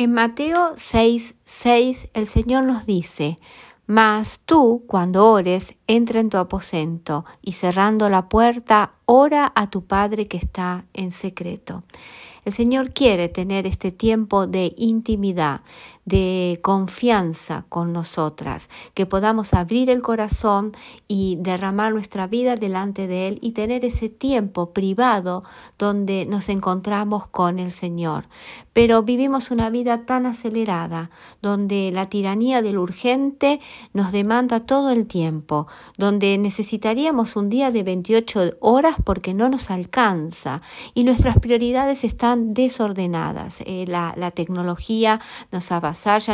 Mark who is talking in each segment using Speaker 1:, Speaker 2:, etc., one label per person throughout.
Speaker 1: En Mateo 6, 6 el Señor nos dice, Mas tú, cuando ores, entra en tu aposento y cerrando la puerta, ora a tu Padre que está en secreto. El Señor quiere tener este tiempo de intimidad, de confianza con nosotras, que podamos abrir el corazón y derramar nuestra vida delante de Él y tener ese tiempo privado donde nos encontramos con el Señor. Pero vivimos una vida tan acelerada, donde la tiranía del urgente nos demanda todo el tiempo, donde necesitaríamos un día de 28 horas porque no nos alcanza y nuestras prioridades están desordenadas. Eh, la, la tecnología nos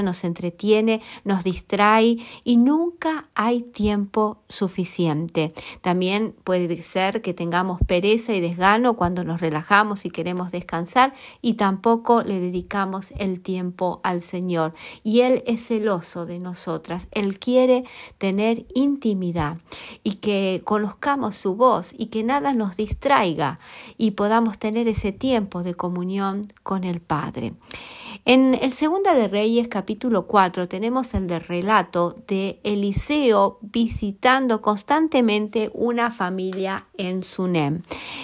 Speaker 1: nos entretiene, nos distrae y nunca hay tiempo suficiente. También puede ser que tengamos pereza y desgano cuando nos relajamos y queremos descansar y tampoco le dedicamos el tiempo al Señor. Y Él es celoso de nosotras. Él quiere tener intimidad y que conozcamos su voz y que nada nos distraiga y podamos tener ese tiempo de comunión con el Padre. En el Segunda de Reyes capítulo 4 tenemos el de relato de Eliseo visitando constantemente una familia en Sunem.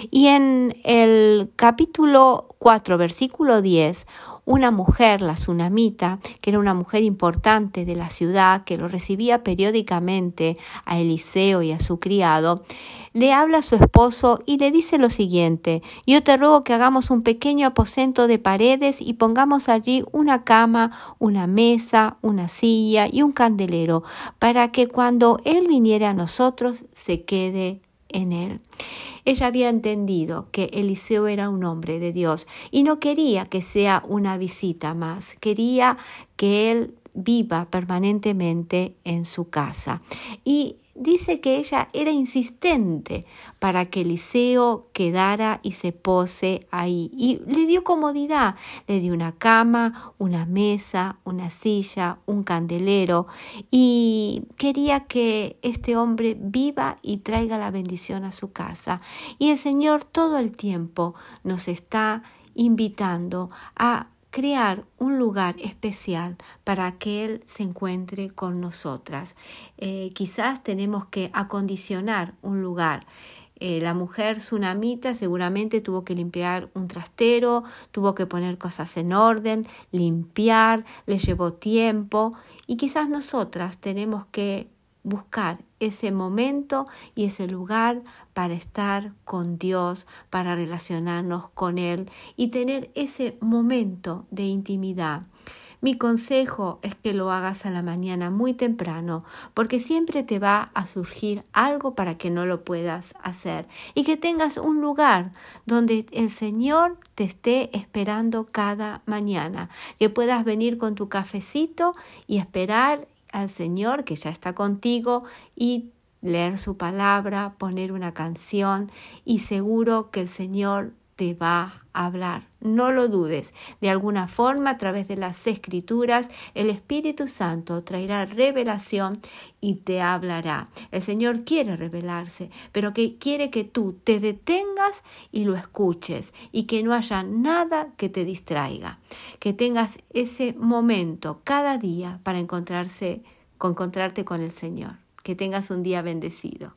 Speaker 1: Y en el capítulo 4 versículo 10 una mujer, la tsunamita, que era una mujer importante de la ciudad, que lo recibía periódicamente a Eliseo y a su criado, le habla a su esposo y le dice lo siguiente, yo te ruego que hagamos un pequeño aposento de paredes y pongamos allí una cama, una mesa, una silla y un candelero, para que cuando él viniera a nosotros se quede en él. Ella había entendido que Eliseo era un hombre de Dios y no quería que sea una visita más, quería que él viva permanentemente en su casa. Y dice que ella era insistente para que Eliseo quedara y se pose ahí. Y le dio comodidad, le dio una cama, una mesa, una silla, un candelero y quería que este hombre viva y traiga la bendición a su casa. Y el Señor todo el tiempo nos está invitando a crear un lugar especial para que Él se encuentre con nosotras. Eh, quizás tenemos que acondicionar un lugar. Eh, la mujer tsunamita seguramente tuvo que limpiar un trastero, tuvo que poner cosas en orden, limpiar, le llevó tiempo y quizás nosotras tenemos que buscar ese momento y ese lugar para estar con Dios, para relacionarnos con Él y tener ese momento de intimidad. Mi consejo es que lo hagas a la mañana muy temprano, porque siempre te va a surgir algo para que no lo puedas hacer y que tengas un lugar donde el Señor te esté esperando cada mañana, que puedas venir con tu cafecito y esperar al Señor que ya está contigo y leer su palabra, poner una canción y seguro que el Señor te va a hablar. No lo dudes. De alguna forma, a través de las escrituras, el Espíritu Santo traerá revelación y te hablará. El Señor quiere revelarse, pero que quiere que tú te detengas y lo escuches y que no haya nada que te distraiga. Que tengas ese momento cada día para encontrarse, encontrarte con el Señor. Que tengas un día bendecido.